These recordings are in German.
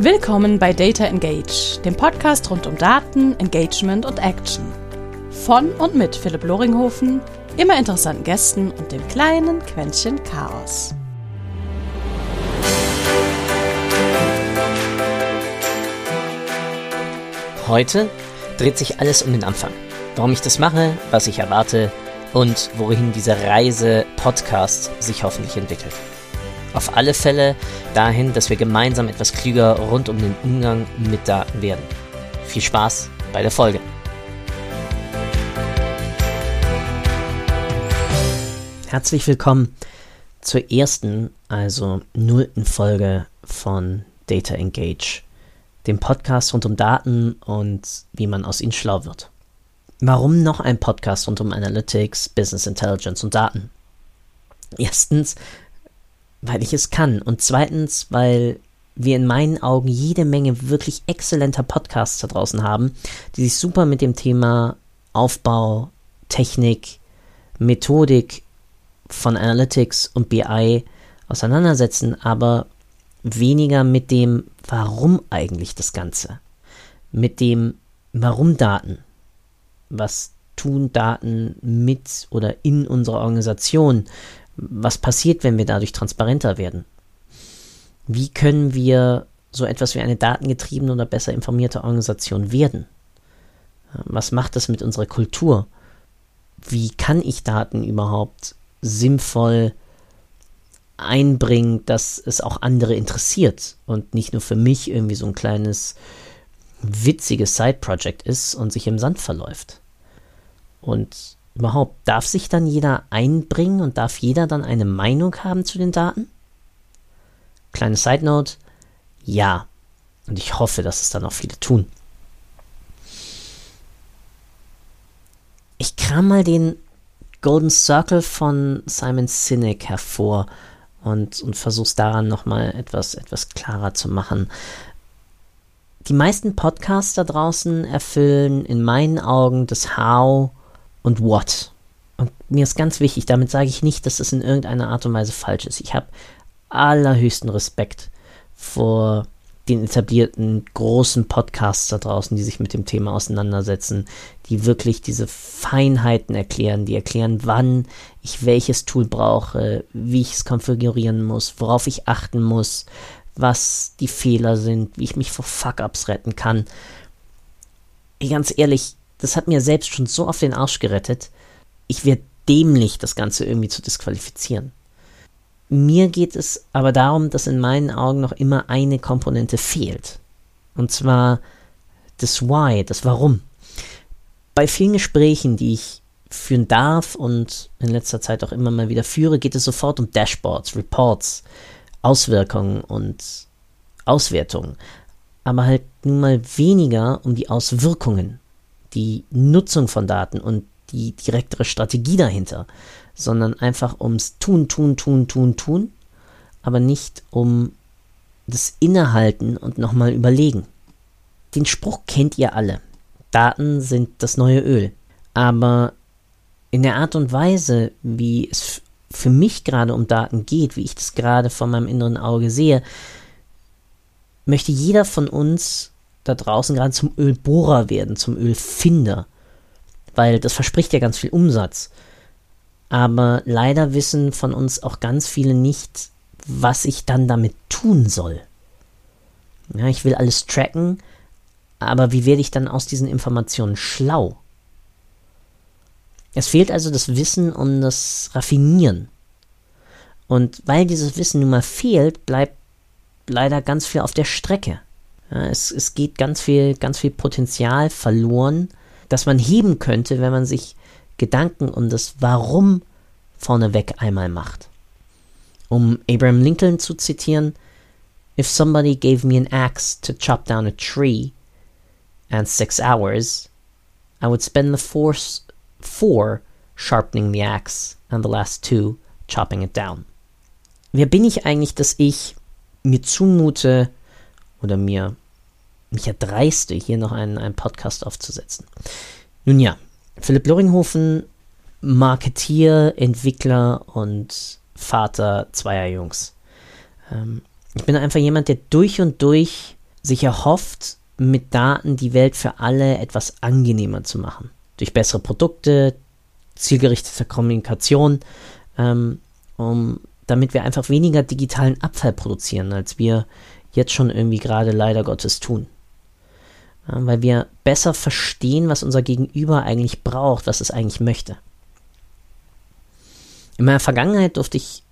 Willkommen bei Data Engage, dem Podcast rund um Daten, Engagement und Action. Von und mit Philipp Loringhofen, immer interessanten Gästen und dem kleinen Quäntchen Chaos. Heute dreht sich alles um den Anfang. Warum ich das mache, was ich erwarte und wohin diese Reise Podcast sich hoffentlich entwickelt. Auf alle Fälle dahin, dass wir gemeinsam etwas klüger rund um den Umgang mit Daten werden. Viel Spaß bei der Folge. Herzlich willkommen zur ersten, also nullten Folge von Data Engage, dem Podcast rund um Daten und wie man aus ihnen schlau wird. Warum noch ein Podcast rund um Analytics, Business Intelligence und Daten? Erstens, weil ich es kann. Und zweitens, weil wir in meinen Augen jede Menge wirklich exzellenter Podcasts da draußen haben, die sich super mit dem Thema Aufbau, Technik, Methodik von Analytics und BI auseinandersetzen, aber weniger mit dem Warum eigentlich das Ganze. Mit dem Warum Daten. Was tun Daten mit oder in unserer Organisation? Was passiert, wenn wir dadurch transparenter werden? Wie können wir so etwas wie eine datengetriebene oder besser informierte Organisation werden? Was macht das mit unserer Kultur? Wie kann ich Daten überhaupt sinnvoll einbringen, dass es auch andere interessiert und nicht nur für mich irgendwie so ein kleines witziges Side-Project ist und sich im Sand verläuft? Und überhaupt, darf sich dann jeder einbringen und darf jeder dann eine Meinung haben zu den Daten? Kleine Side Note, ja. Und ich hoffe, dass es dann auch viele tun. Ich kram mal den Golden Circle von Simon Sinek hervor und, und versuch's daran nochmal etwas, etwas klarer zu machen. Die meisten Podcasts da draußen erfüllen in meinen Augen das How und what. Und mir ist ganz wichtig, damit sage ich nicht, dass es in irgendeiner Art und Weise falsch ist. Ich habe allerhöchsten Respekt vor den etablierten großen Podcasts da draußen, die sich mit dem Thema auseinandersetzen, die wirklich diese Feinheiten erklären, die erklären, wann ich welches Tool brauche, wie ich es konfigurieren muss, worauf ich achten muss, was die Fehler sind, wie ich mich vor Fuck-ups retten kann. Ganz ehrlich, das hat mir selbst schon so auf den Arsch gerettet. Ich werde dämlich, das Ganze irgendwie zu disqualifizieren. Mir geht es aber darum, dass in meinen Augen noch immer eine Komponente fehlt. Und zwar das Why, das Warum. Bei vielen Gesprächen, die ich führen darf und in letzter Zeit auch immer mal wieder führe, geht es sofort um Dashboards, Reports, Auswirkungen und Auswertungen. Aber halt nun mal weniger um die Auswirkungen die Nutzung von Daten und die direktere Strategie dahinter, sondern einfach ums Tun, Tun, Tun, Tun, Tun, aber nicht um das Innehalten und nochmal überlegen. Den Spruch kennt ihr alle. Daten sind das neue Öl. Aber in der Art und Weise, wie es für mich gerade um Daten geht, wie ich das gerade vor meinem inneren Auge sehe, möchte jeder von uns da draußen gerade zum Ölbohrer werden, zum Ölfinder. Weil das verspricht ja ganz viel Umsatz. Aber leider wissen von uns auch ganz viele nicht, was ich dann damit tun soll. Ja, ich will alles tracken, aber wie werde ich dann aus diesen Informationen schlau? Es fehlt also das Wissen um das Raffinieren. Und weil dieses Wissen nun mal fehlt, bleibt leider ganz viel auf der Strecke. Ja, es, es geht ganz viel, ganz viel Potenzial verloren, das man heben könnte, wenn man sich Gedanken um das Warum vorneweg einmal macht. Um Abraham Lincoln zu zitieren, If somebody gave me an axe to chop down a tree and six hours, I would spend the first four sharpening the axe and the last two chopping it down. Wer bin ich eigentlich, dass ich mir zumute, oder mir mich erdreiste, hier noch einen, einen Podcast aufzusetzen. Nun ja, Philipp Loringhofen, Marketier, Entwickler und Vater zweier Jungs. Ähm, ich bin einfach jemand, der durch und durch sich erhofft, mit Daten die Welt für alle etwas angenehmer zu machen. Durch bessere Produkte, zielgerichtete Kommunikation, ähm, um, damit wir einfach weniger digitalen Abfall produzieren, als wir jetzt schon irgendwie gerade leider Gottes tun. Weil wir besser verstehen, was unser Gegenüber eigentlich braucht, was es eigentlich möchte. In meiner Vergangenheit durfte ich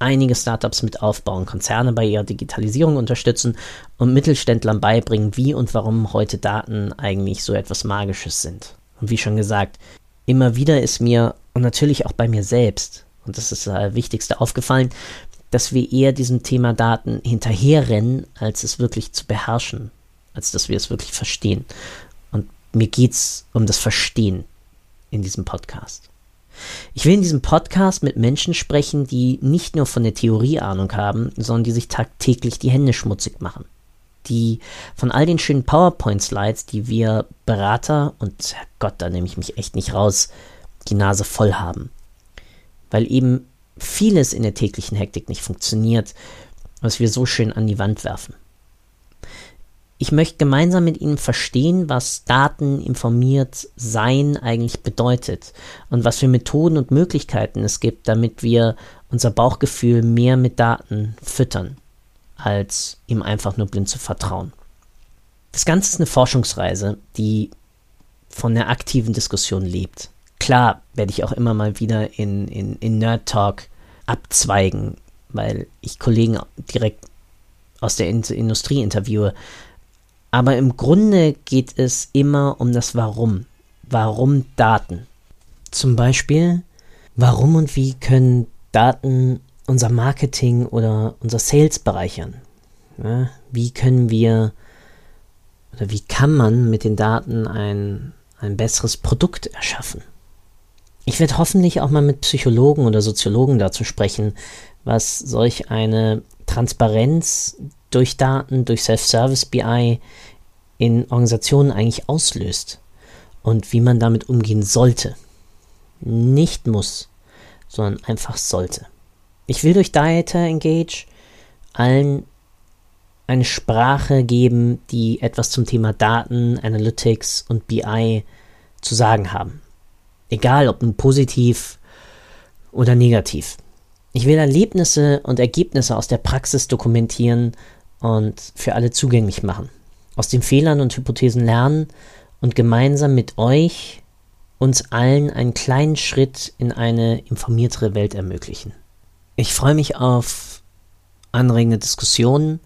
einige Startups mit aufbauen, Konzerne bei ihrer Digitalisierung unterstützen und Mittelständlern beibringen, wie und warum heute Daten eigentlich so etwas Magisches sind. Und wie schon gesagt, immer wieder ist mir und natürlich auch bei mir selbst, und das ist das Wichtigste, aufgefallen, dass wir eher diesem Thema Daten hinterherrennen, als es wirklich zu beherrschen, als dass wir es wirklich verstehen. Und mir geht es um das Verstehen in diesem Podcast. Ich will in diesem Podcast mit Menschen sprechen, die nicht nur von der Theorie Ahnung haben, sondern die sich tagtäglich die Hände schmutzig machen. Die von all den schönen PowerPoint-Slides, die wir Berater, und Gott, da nehme ich mich echt nicht raus, die Nase voll haben. Weil eben vieles in der täglichen Hektik nicht funktioniert, was wir so schön an die Wand werfen. Ich möchte gemeinsam mit Ihnen verstehen, was Daten informiert sein eigentlich bedeutet und was für Methoden und Möglichkeiten es gibt, damit wir unser Bauchgefühl mehr mit Daten füttern, als ihm einfach nur blind zu vertrauen. Das Ganze ist eine Forschungsreise, die von der aktiven Diskussion lebt. Klar werde ich auch immer mal wieder in, in, in Nerd Talk abzweigen, weil ich Kollegen direkt aus der Industrie interviewe, aber im Grunde geht es immer um das Warum. Warum Daten? Zum Beispiel, warum und wie können Daten unser Marketing oder unser Sales bereichern? Ja, wie können wir oder wie kann man mit den Daten ein, ein besseres Produkt erschaffen? Ich werde hoffentlich auch mal mit Psychologen oder Soziologen dazu sprechen, was solch eine Transparenz durch Daten, durch Self-Service BI in Organisationen eigentlich auslöst und wie man damit umgehen sollte. Nicht muss, sondern einfach sollte. Ich will durch Dieter Engage allen eine Sprache geben, die etwas zum Thema Daten, Analytics und BI zu sagen haben. Egal ob nun positiv oder negativ. Ich will Erlebnisse und Ergebnisse aus der Praxis dokumentieren und für alle zugänglich machen. Aus den Fehlern und Hypothesen lernen und gemeinsam mit euch uns allen einen kleinen Schritt in eine informiertere Welt ermöglichen. Ich freue mich auf anregende Diskussionen,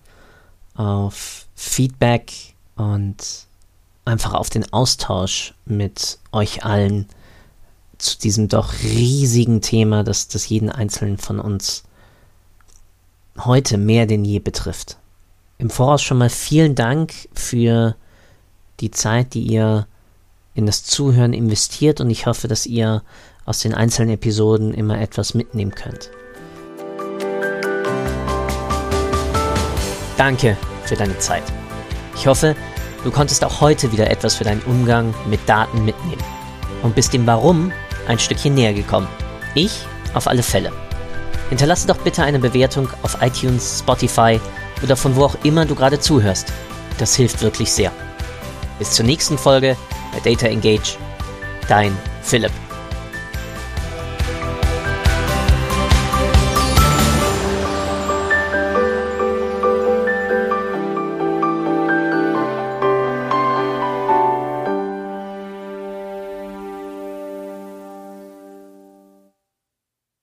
auf Feedback und einfach auf den Austausch mit euch allen zu diesem doch riesigen Thema, das, das jeden Einzelnen von uns heute mehr denn je betrifft. Im Voraus schon mal vielen Dank für die Zeit, die ihr in das Zuhören investiert und ich hoffe, dass ihr aus den einzelnen Episoden immer etwas mitnehmen könnt. Danke für deine Zeit. Ich hoffe, du konntest auch heute wieder etwas für deinen Umgang mit Daten mitnehmen und bist dem Warum ein Stückchen näher gekommen. Ich auf alle Fälle. Hinterlasse doch bitte eine Bewertung auf iTunes, Spotify oder von wo auch immer du gerade zuhörst. Das hilft wirklich sehr. Bis zur nächsten Folge bei Data Engage. Dein Philipp.